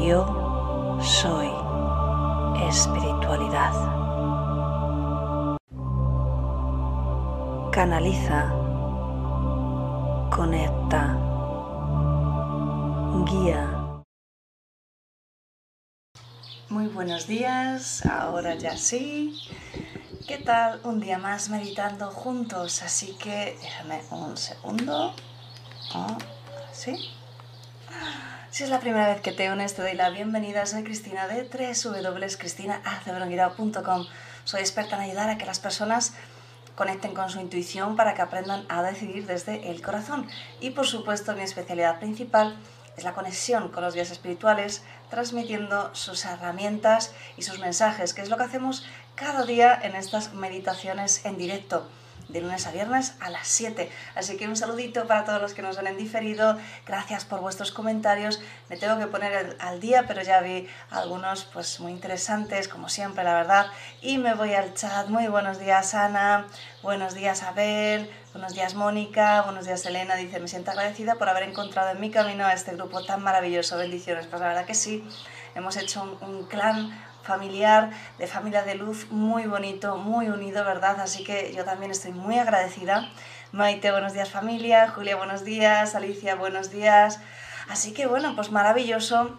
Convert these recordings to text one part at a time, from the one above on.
Yo soy espiritualidad. Canaliza, conecta, guía. Muy buenos días, ahora ya sí. ¿Qué tal? Un día más meditando juntos, así que déjame un segundo. Ah, ¿Sí? Si es la primera vez que te unes, te doy la bienvenida. Soy Cristina de www.cristinacebronguirao.com. Soy experta en ayudar a que las personas conecten con su intuición para que aprendan a decidir desde el corazón. Y por supuesto, mi especialidad principal es la conexión con los guías espirituales, transmitiendo sus herramientas y sus mensajes, que es lo que hacemos cada día en estas meditaciones en directo de lunes a viernes a las 7. Así que un saludito para todos los que nos han diferido. Gracias por vuestros comentarios. Me tengo que poner al día, pero ya vi algunos pues muy interesantes, como siempre, la verdad. Y me voy al chat. Muy buenos días, Ana. Buenos días, Abel. Buenos días, Mónica. Buenos días, Elena. Dice, me siento agradecida por haber encontrado en mi camino a este grupo tan maravilloso. Bendiciones. Pues la verdad que sí. Hemos hecho un, un clan familiar, de familia de luz, muy bonito, muy unido, ¿verdad? Así que yo también estoy muy agradecida. Maite, buenos días familia, Julia, buenos días, Alicia, buenos días. Así que bueno, pues maravilloso.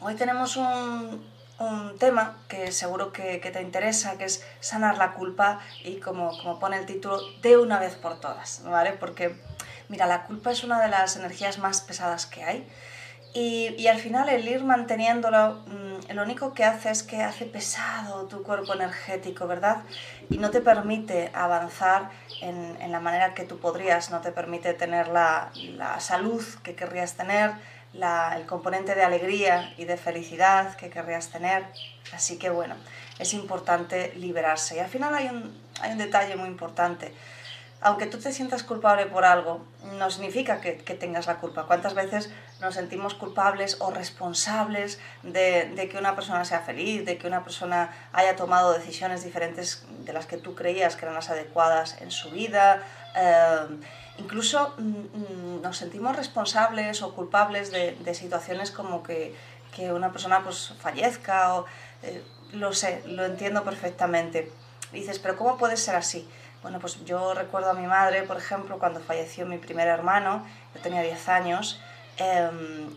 Hoy tenemos un, un tema que seguro que, que, te interesa, que es sanar la culpa y como, como pone el título, de una vez por todas, ¿vale? Porque, mira, la culpa es una de las energías más pesadas que hay y, al final el ir manteniéndolo, mmm, lo único que hace es que hace pesado tu cuerpo energético, ¿verdad? Y no te permite avanzar en, en la manera que tú podrías, no te permite tener la, la salud que querrías tener, la, el componente de alegría y de felicidad que querrías tener. Así que bueno, es importante liberarse. Y al final hay un, hay un detalle muy importante aunque tú te sientas culpable por algo, no significa que, tengas la culpa. ¿Cuántas veces nos sentimos culpables o responsables de, que una persona sea feliz, de que una persona haya tomado decisiones diferentes de las que tú creías que eran las adecuadas en su vida? Eh, incluso mm, nos sentimos responsables o culpables de, situaciones como que, que, una persona pues, fallezca o... Eh, lo sé, lo entiendo perfectamente. Dices, pero ¿cómo puede ser así? Bueno, pues yo recuerdo a mi madre, por ejemplo, cuando falleció mi primer hermano, yo tenía 10 años, eh,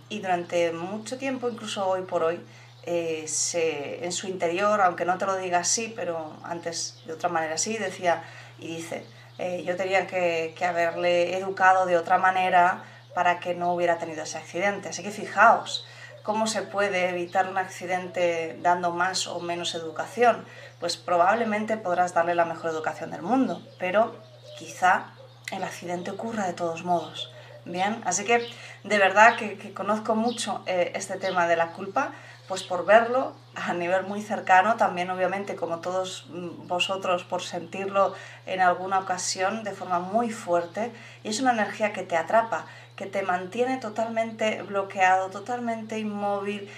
y durante mucho tiempo, incluso hoy por hoy, eh, se, en su interior, aunque no te lo diga así, pero antes de otra manera sí, decía y dice, eh, yo tenía que, que haberle educado de otra manera para que no hubiera tenido ese accidente. Así que fijaos, ¿Cómo se puede evitar un accidente dando más o menos educación? Pues probablemente podrás darle la mejor educación del mundo, pero quizá el accidente ocurra de todos modos. Bien, así que de verdad que, conozco mucho eh, este tema de la culpa, pues por verlo a nivel muy cercano, también obviamente como todos vosotros por sentirlo en alguna ocasión de forma muy fuerte, y es una energía que te atrapa que te mantiene totalmente bloqueado, totalmente inmóvil.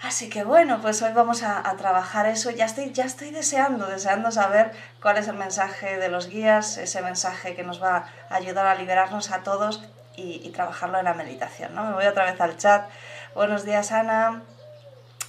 Así que bueno, pues hoy vamos a, trabajar eso. Ya estoy, ya estoy deseando, deseando saber cuál es el mensaje de los guías, ese mensaje que nos va a ayudar a liberarnos a todos y, y trabajarlo en la meditación. ¿no? Me voy otra vez al chat. Buenos días, Ana.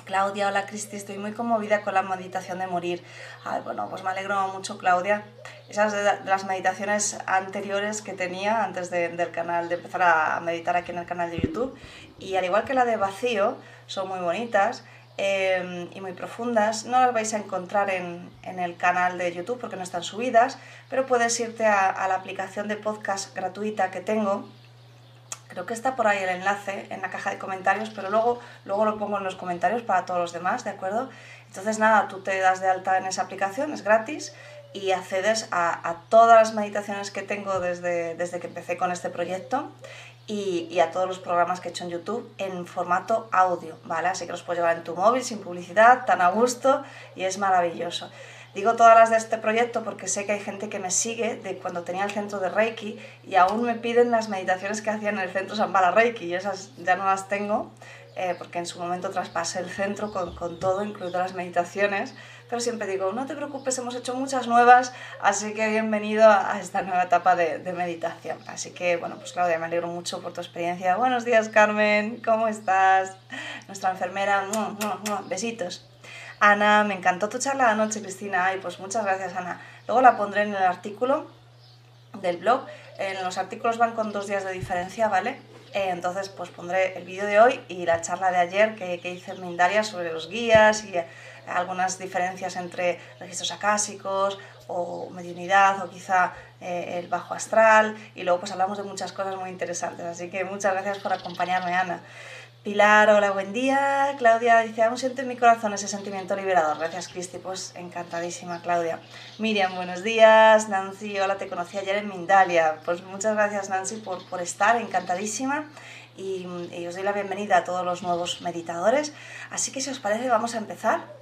Claudia, hola Cristi, estoy muy conmovida con la meditación de morir. Ay, bueno, pues me alegro mucho, Claudia. Esas de las meditaciones anteriores que tenía antes de, del canal, de empezar a meditar aquí en el canal de YouTube. Y al igual que la de vacío, son muy bonitas eh, y muy profundas. No las vais a encontrar en, en, el canal de YouTube porque no están subidas, pero puedes irte a, a la aplicación de podcast gratuita que tengo Creo que está por ahí el enlace en la caja de comentarios, pero luego, luego lo pongo en los comentarios para todos los demás, ¿de acuerdo? Entonces nada, tú te das de alta en esa aplicación, es gratis y accedes a, todas las meditaciones que tengo desde, desde que empecé con este proyecto y, a todos los programas que he hecho en YouTube en formato audio, ¿vale? Así que los puedes llevar en tu móvil sin publicidad, tan a gusto y es maravilloso. Digo todas las de este proyecto porque sé que hay gente que me sigue de cuando tenía el centro de Reiki y aún me piden las meditaciones que hacía en el centro Zambala Reiki y esas ya no las tengo eh, porque en su momento traspasé el centro con, con todo, incluido las meditaciones pero siempre digo, no te preocupes, hemos hecho muchas nuevas, así que bienvenido a esta nueva etapa de, meditación. Así que, bueno, pues Claudia, me alegro mucho por tu experiencia. Buenos días, Carmen, ¿cómo estás? Nuestra enfermera, besitos. Ana, me encantó tu charla anoche, Cristina. Ay, pues muchas gracias, Ana. Luego la pondré en el artículo del blog. En los artículos van con dos días de diferencia, ¿vale? Eh, entonces, pues pondré el vídeo de hoy y la charla de ayer que, que hice en Mindalia sobre los guías y algunas diferencias entre registros acásicos o mediunidad o quizá eh, el bajo astral y luego pues hablamos de muchas cosas muy interesantes. Así que muchas gracias por acompañarme, Ana. Pilar, hola, buen día. Claudia dice, aún siento en mi corazón ese sentimiento liberador. Gracias, Cristi. Pues encantadísima, Claudia. Miriam, buenos días. Nancy, hola, te conocí ayer en Mindalia. Pues muchas gracias, Nancy, por, por estar, encantadísima. Y, y os doy la bienvenida a todos los nuevos meditadores. Así que si os parece, vamos a empezar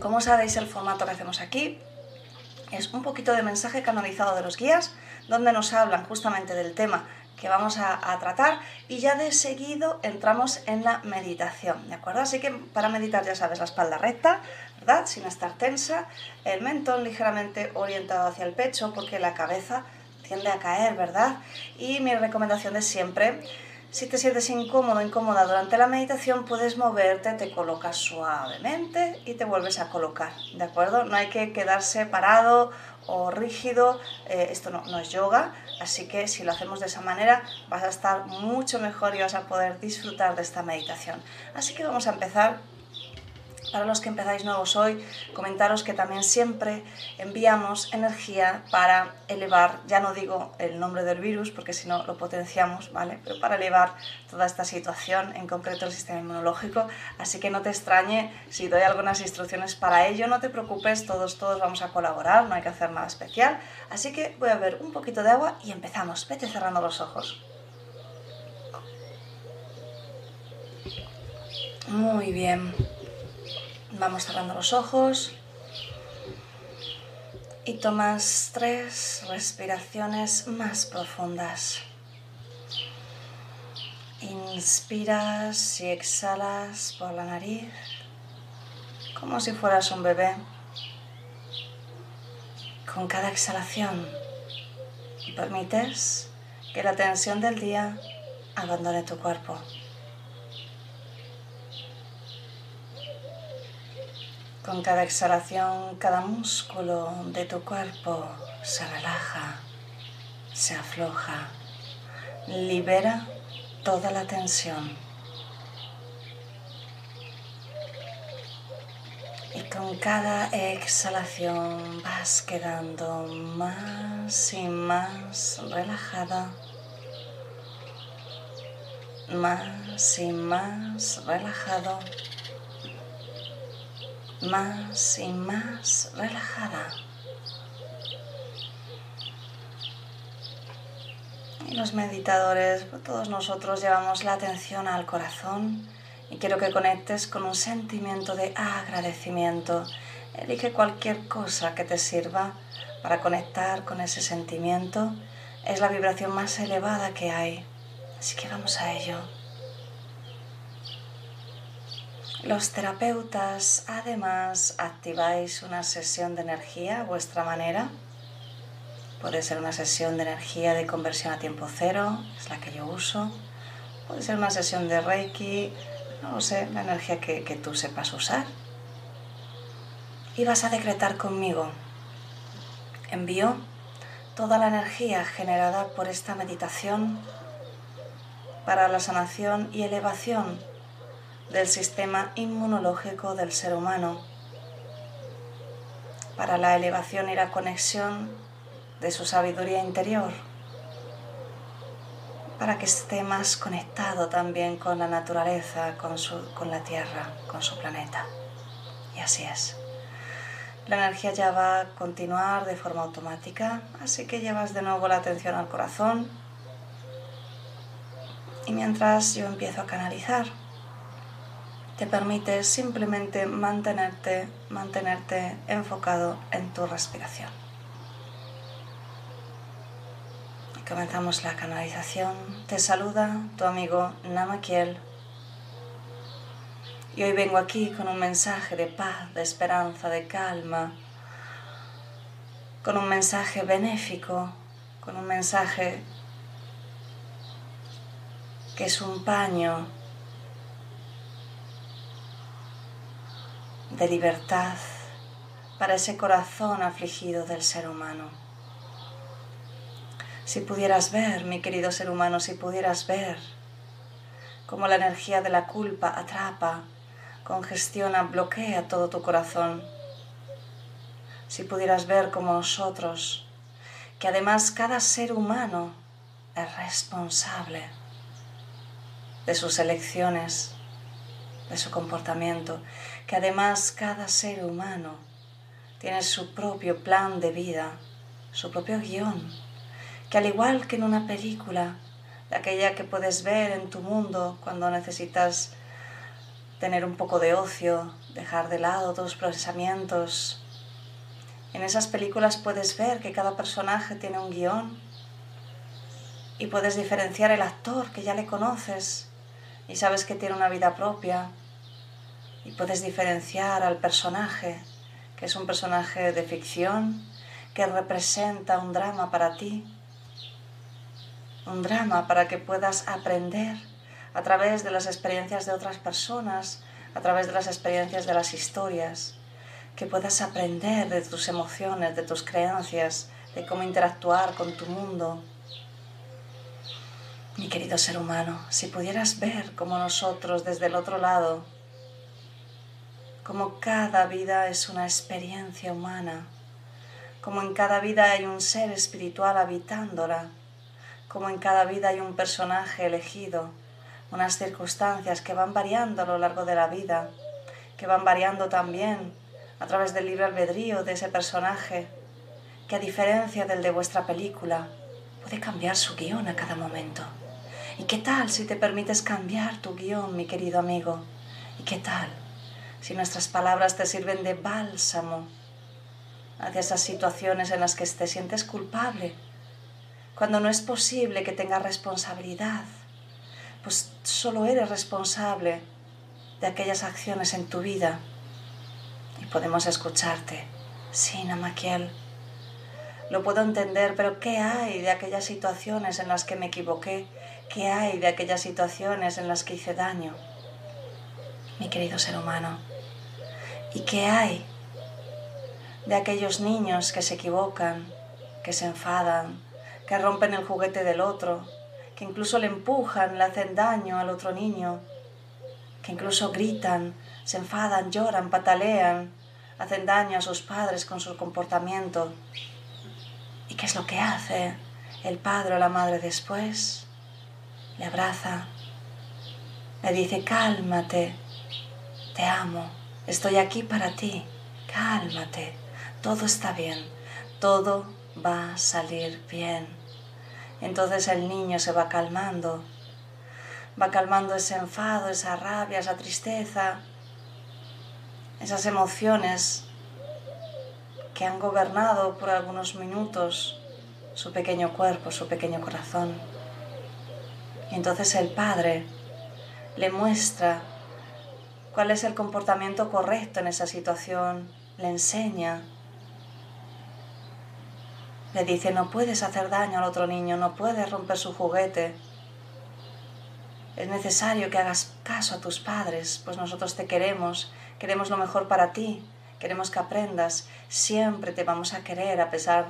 Como sabéis, el formato que hacemos aquí es un poquito de mensaje canalizado de los guías, donde nos hablan justamente del tema que vamos a, tratar y ya de seguido entramos en la meditación, ¿de acuerdo? Así que para meditar ya sabes la espalda recta, ¿verdad? Sin estar tensa, el mentón ligeramente orientado hacia el pecho porque la cabeza tiende a caer, ¿verdad? Y mi recomendación de siempre si te sientes incómodo o incómoda durante la meditación, puedes moverte, te colocas suavemente y te vuelves a colocar, ¿de acuerdo? No hay que quedarse parado o rígido, eh, esto no, no es yoga, así que si lo hacemos de esa manera vas a estar mucho mejor y vas a poder disfrutar de esta meditación. Así que vamos a empezar para los que empezáis nuevos hoy, comentaros que también siempre enviamos energía para elevar, ya no digo el nombre del virus porque si no lo potenciamos, ¿vale? Pero para elevar toda esta situación, en concreto el sistema inmunológico. Así que no te extrañe si doy algunas instrucciones para ello, no te preocupes, todos, todos vamos a colaborar, no hay que hacer nada especial. Así que voy a ver un poquito de agua y empezamos. Vete cerrando los ojos. Muy bien. Vamos cerrando los ojos y tomas tres respiraciones más profundas. Inspiras y exhalas por la nariz como si fueras un bebé. Con cada exhalación permites que la tensión del día abandone tu cuerpo. Con cada exhalación, cada músculo de tu cuerpo se relaja, se afloja, libera toda la tensión. Y con cada exhalación vas quedando más y más relajada, más y más relajado más y más relajada. Y los meditadores, todos nosotros llevamos la atención al corazón y quiero que conectes con un sentimiento de agradecimiento. Elige cualquier cosa que te sirva para conectar con ese sentimiento. Es la vibración más elevada que hay. Así que vamos a ello. Los terapeutas además activáis una sesión de energía a vuestra manera. Puede ser una sesión de energía de conversión a tiempo cero, es la que yo uso. Puede ser una sesión de Reiki, no sé, la energía que, que tú sepas usar. Y vas a decretar conmigo. Envío toda la energía generada por esta meditación para la sanación y elevación del sistema inmunológico del ser humano, para la elevación y la conexión de su sabiduría interior, para que esté más conectado también con la naturaleza, con, su, con la Tierra, con su planeta. Y así es. La energía ya va a continuar de forma automática, así que llevas de nuevo la atención al corazón. Y mientras yo empiezo a canalizar, te permites simplemente mantenerte, mantenerte enfocado en tu respiración. Comenzamos la canalización. Te saluda tu amigo Namakiel. Y hoy vengo aquí con un mensaje de paz, de esperanza, de calma, con un mensaje benéfico, con un mensaje que es un paño de libertad para ese corazón afligido del ser humano. Si pudieras ver, mi querido ser humano, si pudieras ver cómo la energía de la culpa atrapa, congestiona, bloquea todo tu corazón. Si pudieras ver como nosotros, que además cada ser humano es responsable de sus elecciones, de su comportamiento, que además cada ser humano tiene su propio plan de vida, su propio guion que al igual que en una película, de aquella que puedes ver en tu mundo cuando necesitas tener un poco de ocio, dejar de lado tus procesamientos, en esas películas puedes ver que cada personaje tiene un guion y puedes diferenciar el actor que ya le conoces y sabes que tiene una vida propia y puedes diferenciar al personaje que es un personaje de ficción que representa un drama para ti un drama para que puedas aprender a través de las experiencias de otras personas, a través de las experiencias de las historias, que puedas aprender de tus emociones, de tus creencias, de cómo interactuar con tu mundo. Mi querido ser humano, si pudieras ver como nosotros desde el otro lado, como cada vida es una experiencia humana, como en cada vida hay un ser espiritual habitándola, como en cada vida hay un personaje elegido, unas circunstancias que van variando a lo largo de la vida, que van variando también a través del libre albedrío de ese personaje, que a diferencia del de vuestra película, puede cambiar su guion a cada momento. ¿Y qué tal si te permites cambiar tu guion, mi querido amigo? ¿Y qué tal si nuestras palabras te sirven de bálsamo hacia esas situaciones en las que te sientes culpable cuando no es posible que tengas responsabilidad, pues solo eres responsable de aquellas acciones en tu vida y podemos escucharte. Sí, Namakiel, lo puedo entender, pero ¿qué hay de aquellas situaciones en las que me equivoqué? ¿Qué hay de aquellas situaciones en las que hice daño? Mi querido ser humano. ¿Y qué hay de aquellos niños que se equivocan, que se enfadan, que rompen el juguete del otro, que incluso le empujan, le hacen daño al otro niño, que incluso gritan, se enfadan, lloran, patalean, hacen daño a sus padres con su comportamiento. ¿Y qué es lo que hace el padre o la madre después? Le abraza, le dice, cálmate, te amo, estoy aquí para ti, cálmate, todo está bien, todo va a salir bien. Entonces el niño se va calmando, va calmando ese enfado, esa rabia, esa tristeza, esas emociones que han gobernado por algunos minutos su pequeño cuerpo, su pequeño corazón. Y entonces el padre le muestra cuál es el comportamiento correcto en esa situación, le enseña le dice, no puedes hacer daño al otro niño, no puedes romper su juguete. Es necesario que hagas caso a tus padres, pues nosotros te queremos, queremos lo mejor para ti, queremos que aprendas, siempre te vamos a querer a pesar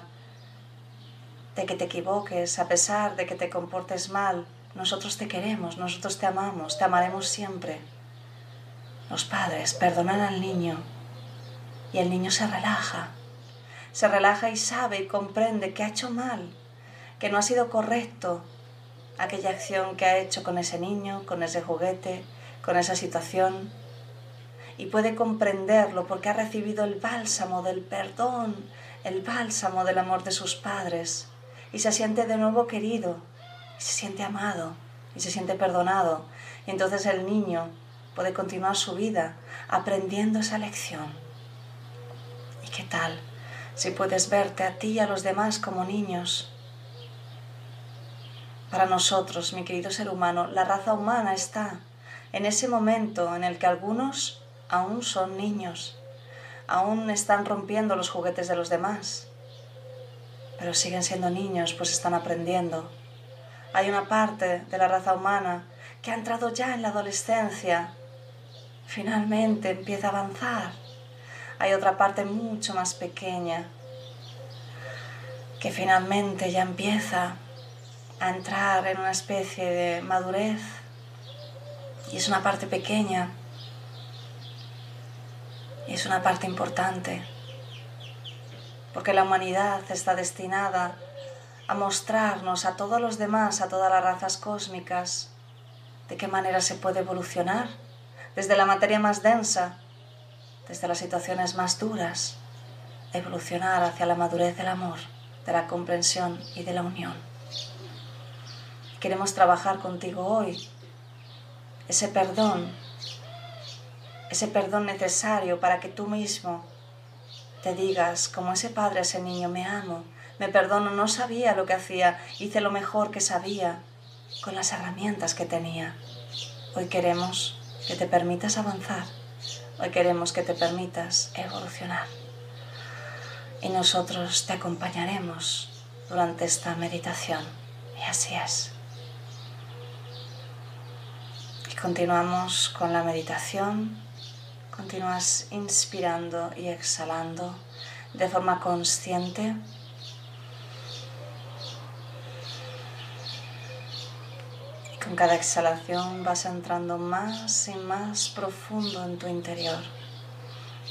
de que te equivoques, a pesar de que te comportes mal. Nosotros te queremos, nosotros te amamos, te amaremos siempre. Los padres perdonan al niño y el niño se relaja se relaja y sabe y comprende que ha hecho mal, que no ha sido correcto aquella acción que ha hecho con ese niño, con ese juguete, con esa situación. y puede comprenderlo porque ha recibido el bálsamo del perdón, el bálsamo del amor de sus padres y se siente de nuevo querido, se siente amado y se siente perdonado. Y entonces el niño puede continuar su vida aprendiendo esa lección. ¿Y qué tal si puedes verte a ti y a los demás como niños? Para nosotros, mi querido ser humano, la raza humana está en ese momento en el que algunos aún son niños, aún están rompiendo los juguetes de los demás, pero siguen siendo niños, pues están aprendiendo. Hay una parte de la raza humana que ha entrado ya en la adolescencia, finalmente empieza a avanzar. Hay otra parte mucho más pequeña que finalmente ya empieza a entrar en una especie de madurez. Y es una parte pequeña. Y es una parte importante, porque la humanidad está destinada a mostrarnos a todos los demás, a todas las razas cósmicas, de qué manera se puede evolucionar desde la materia más densa, desde las situaciones más duras, evolucionar hacia la madurez del amor, de la comprensión y de la unión. Queremos trabajar contigo hoy ese perdón, ese perdón necesario para que tú mismo te digas, como ese padre ese niño, me amo, me perdono, no sabía lo que hacía, hice lo mejor que sabía con las herramientas que tenía. Hoy queremos que te permitas avanzar, hoy queremos que te permitas evolucionar. Y nosotros te acompañaremos durante esta meditación. Y así es. Continuamos con la meditación. Continúas inspirando y exhalando de forma consciente. Con cada exhalación vas entrando más y más profundo en tu interior.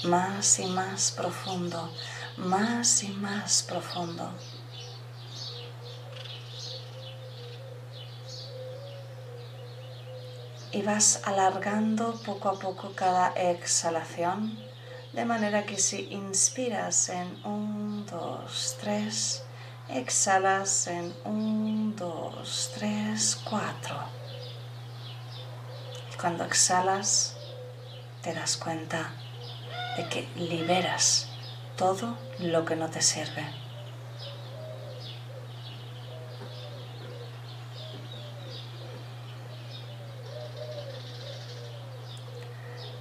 Más y más profundo. Más y más profundo. y vas alargando poco a poco cada exhalación, de manera que si inspiras en 1, 2, 3, exhalas en 1, 2, 3, 4. Y cuando exhalas, te das cuenta de que liberas todo lo que no te sirve.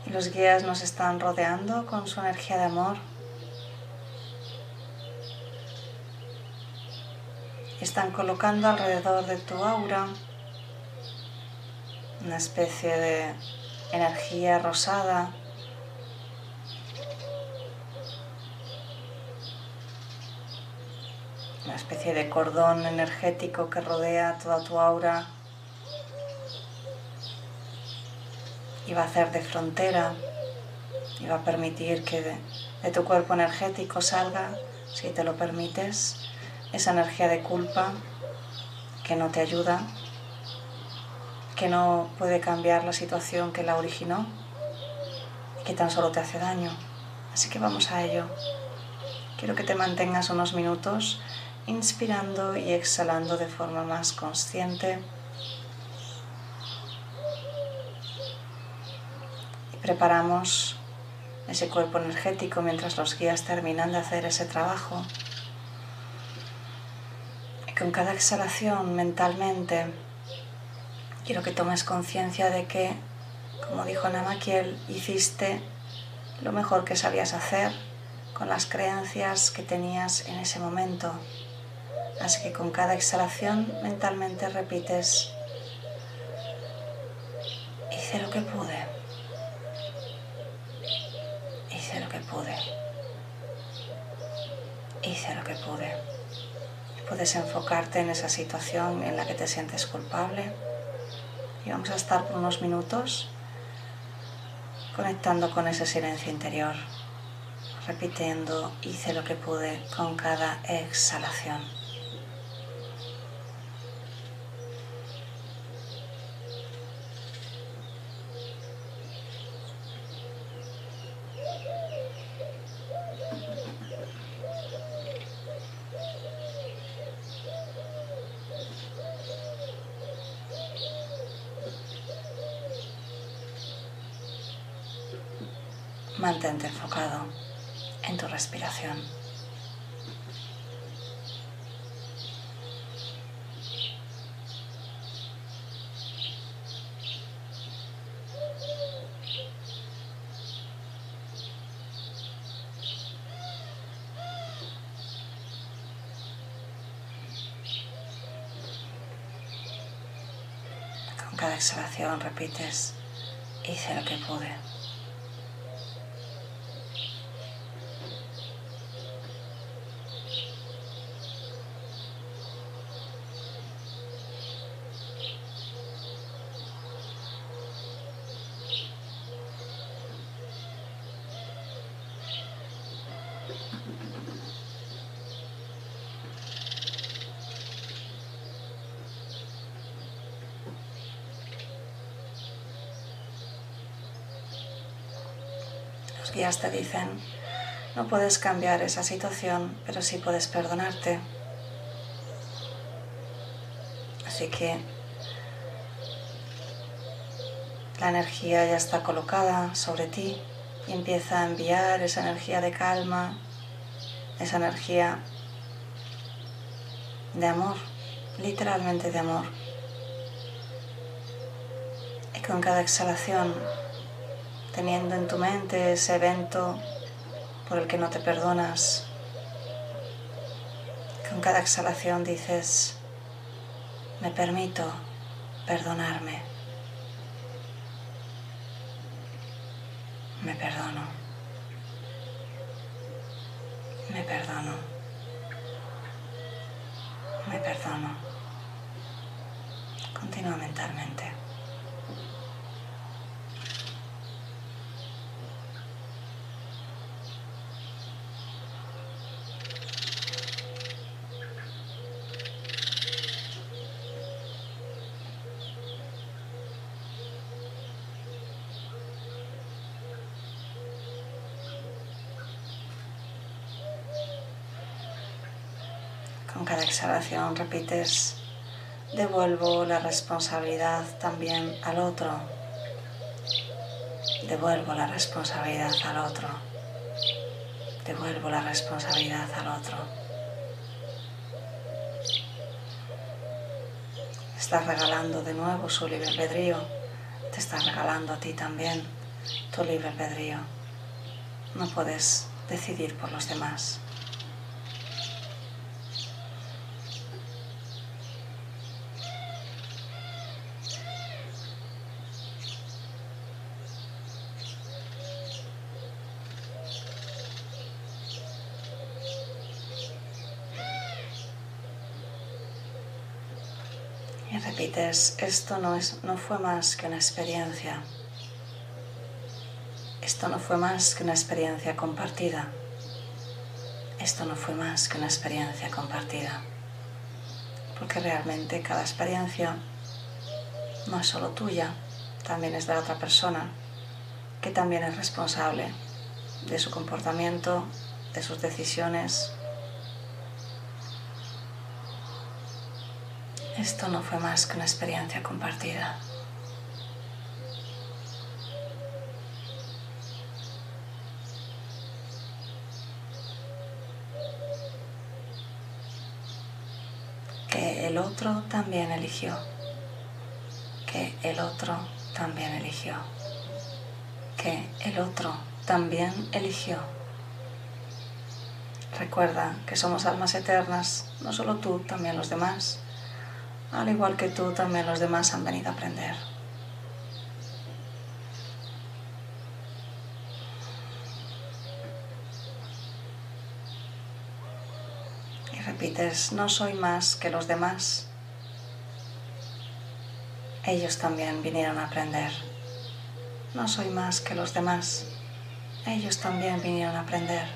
Los guías nos están rodeando con su energía de amor. Están colocando alrededor de tu aura una especie de energía rosada. Una especie de cordón energético que rodea toda tu aura. Y va a hacer de frontera y va a permitir que de, tu cuerpo energético salga, si te lo permites, esa energía de culpa que no te ayuda, que no puede cambiar la situación que la originó y que tan solo te hace daño. Así que vamos a ello. Quiero que te mantengas unos minutos inspirando y exhalando de forma más consciente. Preparamos ese cuerpo energético mientras los guías terminan de hacer ese trabajo. Y con cada exhalación mentalmente quiero que tomes conciencia de que, como dijo Namakiel, hiciste lo mejor que sabías hacer con las creencias que tenías en ese momento. Así que con cada exhalación mentalmente repites, hice lo que pude. lo que pude. Hice lo que pude. Puedes enfocarte en esa situación en la que te sientes culpable. Y vamos a estar por unos minutos conectando con ese silencio interior, repitiendo, hice lo que pude con cada exhalación. Mantente enfocado en tu respiración. Con cada exhalación repites, hice lo que pude. Te dicen, no puedes cambiar esa situación, pero sí puedes perdonarte. Así que la energía ya está colocada sobre ti y empieza a enviar esa energía de calma, esa energía de amor, literalmente de amor. Y con cada exhalación teniendo en tu mente ese evento por el que no te perdonas. Con cada exhalación dices, me permito perdonarme. Me perdono. Me perdono. Me perdono. Continúa mentalmente. Repites, devuelvo la responsabilidad también al otro. Devuelvo la responsabilidad al otro. Devuelvo la responsabilidad al otro. Estás regalando de nuevo su libre albedrío. Te estás regalando a ti también tu libre albedrío. No puedes decidir por los demás. Y esto no, es, no fue más que una experiencia. Esto no fue más que una experiencia compartida. Esto no fue más que una experiencia compartida. Porque realmente cada experiencia no es solo tuya, también es de la otra persona, que también es responsable de su comportamiento, de sus decisiones, Esto no fue más que una experiencia compartida. Que el otro también eligió. Que el otro también eligió. Que el otro también eligió. Recuerda que somos almas eternas, no solo tú, también los demás. Al igual que tú, también los demás han venido a aprender. Y repites, no soy más que los demás. Ellos también vinieron a aprender. No soy más que los demás. Ellos también vinieron a aprender.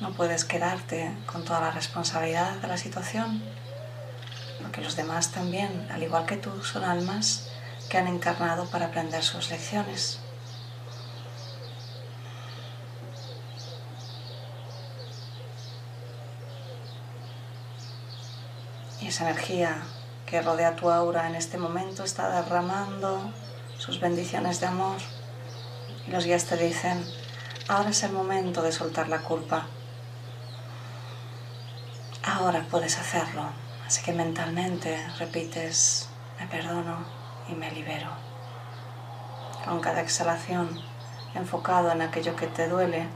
No puedes quedarte con toda la responsabilidad de la situación porque los demás también, al igual que tú, son almas que han encarnado para aprender sus lecciones. Y esa energía que rodea tu aura en este momento está derramando sus bendiciones de amor Y los guías te dicen, ahora es el momento de soltar la culpa. Ahora puedes hacerlo. Así que mentalmente repites, me perdono y me libero. Con cada exhalación, enfocado en aquello que te duele,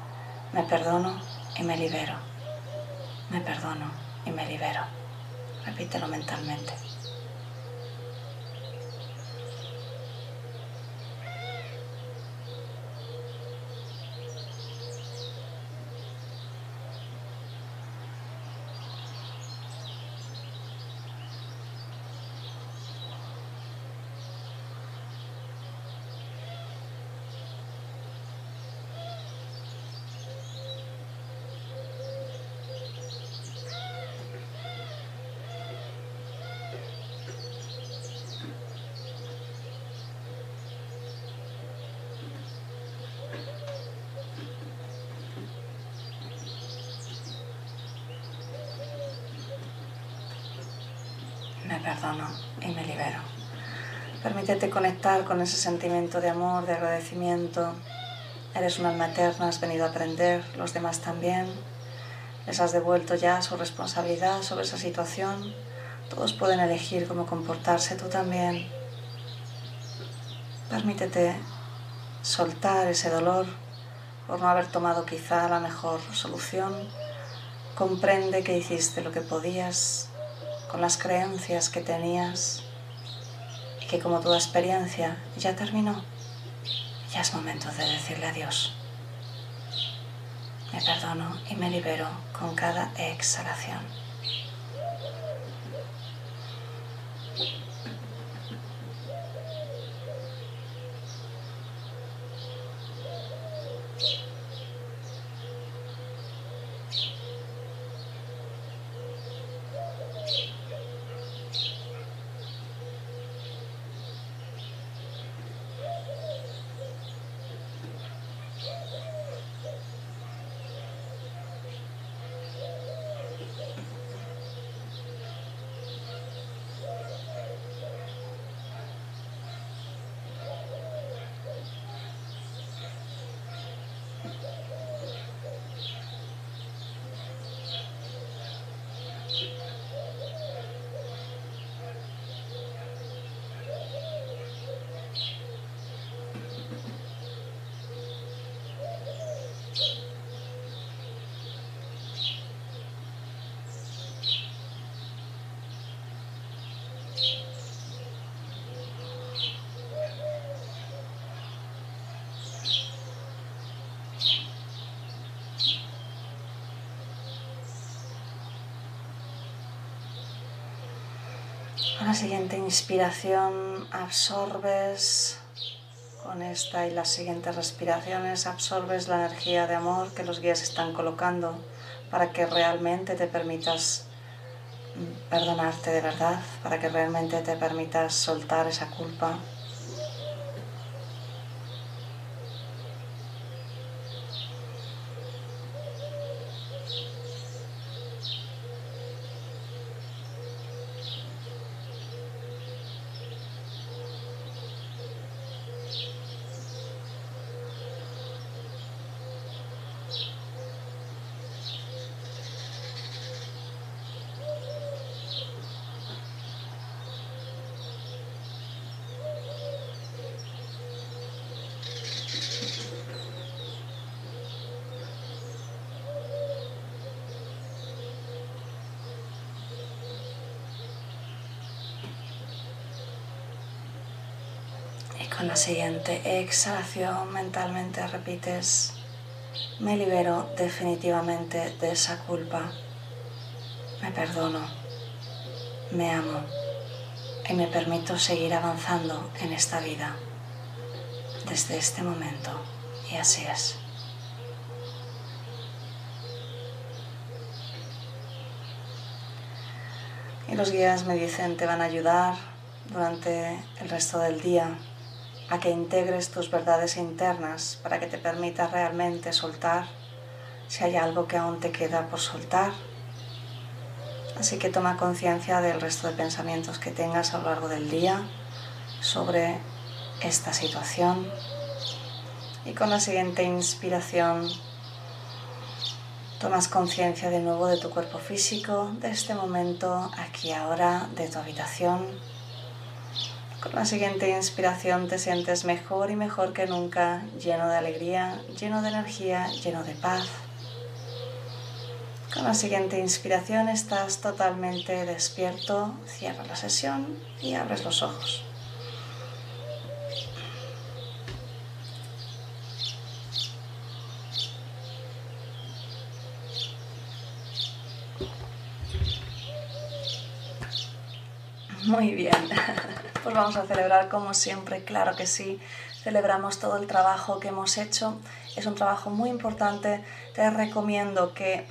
me perdono y me libero. Me perdono y me libero. Repítelo mentalmente. Perdono y me libero. Permítete conectar con ese sentimiento de amor, de agradecimiento. Eres un alma eterna, has venido a aprender, los demás también. Les has devuelto ya su responsabilidad sobre esa situación. Todos pueden elegir cómo comportarse, tú también. Permítete soltar ese dolor por no haber tomado quizá la mejor solución. Comprende que hiciste lo que podías con las creencias que tenías y que como toda experiencia ya terminó, ya es momento de decirle adiós. Me perdono y me libero con cada exhalación. Con la siguiente inspiración absorbes con esta y las siguientes respiraciones, absorbes la energía de amor que los guías están colocando para que realmente te permitas perdonarte de verdad, para que realmente te permitas soltar esa culpa. Con la siguiente exhalación mentalmente repites, me libero definitivamente de esa culpa, me perdono, me amo. Y me permito seguir avanzando en esta vida. Desde este momento. Y así es. Y los guías me dicen, te van a ayudar durante el resto del día a que integres tus verdades internas para que te permita realmente soltar si hay algo que aún te queda por soltar. Así que toma conciencia del resto de pensamientos que tengas a lo largo del día sobre esta situación. Y con la siguiente inspiración tomas conciencia de nuevo de tu cuerpo físico, de este momento, aquí ahora, de tu habitación. Con la siguiente inspiración te sientes mejor y mejor que nunca, lleno de alegría, lleno de energía, lleno de paz. Con la siguiente inspiración estás totalmente despierto, cierras la sesión y abres los ojos. Muy bien, pues vamos a celebrar como siempre, claro que sí, celebramos todo el trabajo que hemos hecho, es un trabajo muy importante, te recomiendo que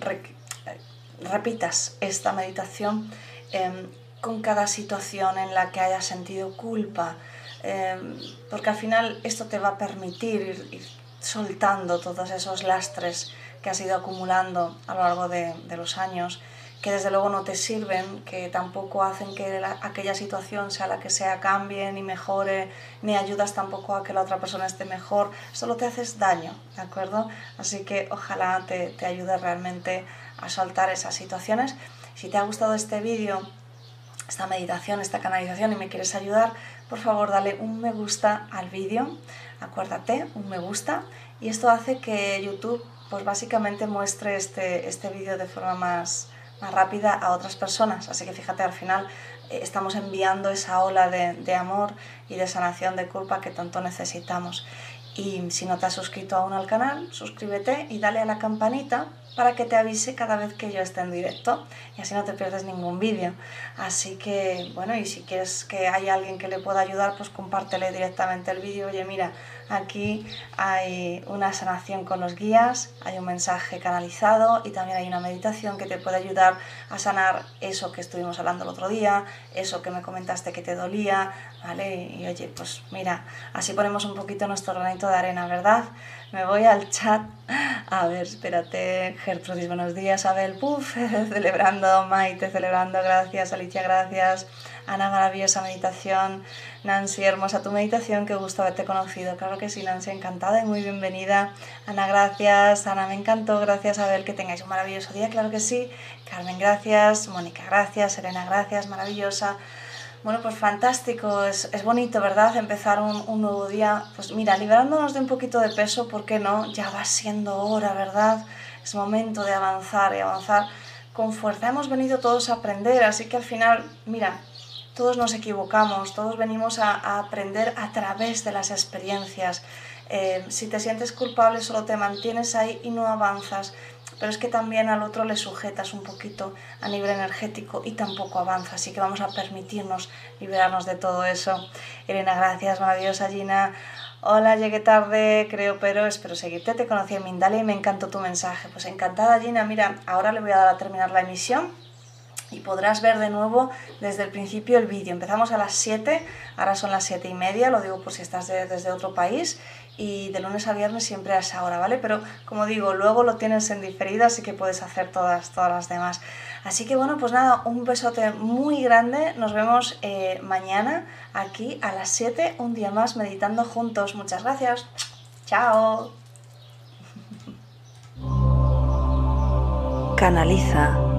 repitas esta meditación em, con cada situación en la que hayas sentido culpa, em, porque al final esto te va a permitir ir, soltando todos esos lastres que has ido acumulando a lo largo de, los años que desde luego no te sirven, que tampoco hacen que aquella situación sea la que sea cambie ni mejore, ni ayudas tampoco a que la otra persona esté mejor, solo te haces daño, ¿de acuerdo? Así que ojalá te, te ayude realmente a soltar esas situaciones. Si te ha gustado este vídeo, esta meditación, esta canalización y me quieres ayudar, por favor dale un me gusta al vídeo, acuérdate, un me gusta, y esto hace que YouTube pues básicamente muestre este, este vídeo de forma más, más rápida a otras personas. Así que fíjate, al final eh, estamos enviando esa ola de, de, amor y de sanación de culpa que tanto necesitamos. Y si no te has suscrito aún al canal, suscríbete y dale a la campanita para que te avise cada vez que yo esté en directo y así no te pierdes ningún vídeo. Así que, bueno, y si quieres que haya alguien que le pueda ayudar, pues compártele directamente el vídeo. Oye, mira, aquí hay una sanación con los guías, hay un mensaje canalizado y también hay una meditación que te puede ayudar a sanar eso que estuvimos hablando el otro día, eso que me comentaste que te dolía, ¿vale? Y, oye, pues mira, así ponemos un poquito nuestro granito de arena, ¿verdad? Me voy al chat. A ver, espérate. Gertrudis, buenos días. Abel, puf, celebrando. Maite, celebrando. Gracias. Alicia, gracias. Ana, maravillosa meditación. Nancy, hermosa tu meditación. Qué gusto haberte conocido. Claro que sí, Nancy, encantada y muy bienvenida. Ana, gracias. Ana, me encantó. Gracias, Abel. Que tengáis un maravilloso día. Claro que sí. Carmen, gracias. Mónica, gracias. Elena, gracias. Maravillosa. Bueno, pues fantástico, es, es bonito, ¿verdad? Empezar un, un, nuevo día. Pues mira, liberándonos de un poquito de peso, ¿por qué no? Ya va siendo hora, ¿verdad? Es momento de avanzar y avanzar con fuerza. Hemos venido todos a aprender, así que al final, mira, todos nos equivocamos, todos venimos a, aprender a través de las experiencias. Eh, si te sientes culpable, solo te mantienes ahí y no avanzas pero es que también al otro le sujetas un poquito a nivel energético y tampoco avanza, así que vamos a permitirnos liberarnos de todo eso. Elena, gracias, maravillosa Gina. Hola, llegué tarde, creo, pero espero seguirte. Te conocí en Mindalia y me encantó tu mensaje. Pues encantada, Gina. Mira, ahora le voy a dar a terminar la emisión y podrás ver de nuevo desde el principio el vídeo. Empezamos a las 7, ahora son las 7 y media, lo digo por si estás desde otro país y de lunes a viernes siempre a esa hora, ¿vale? Pero como digo, luego lo tienes en diferida, así que puedes hacer todas, todas las demás. Así que bueno, pues nada, un besote muy grande. Nos vemos eh, mañana aquí a las 7, un día más meditando juntos. Muchas gracias. Chao. Canaliza.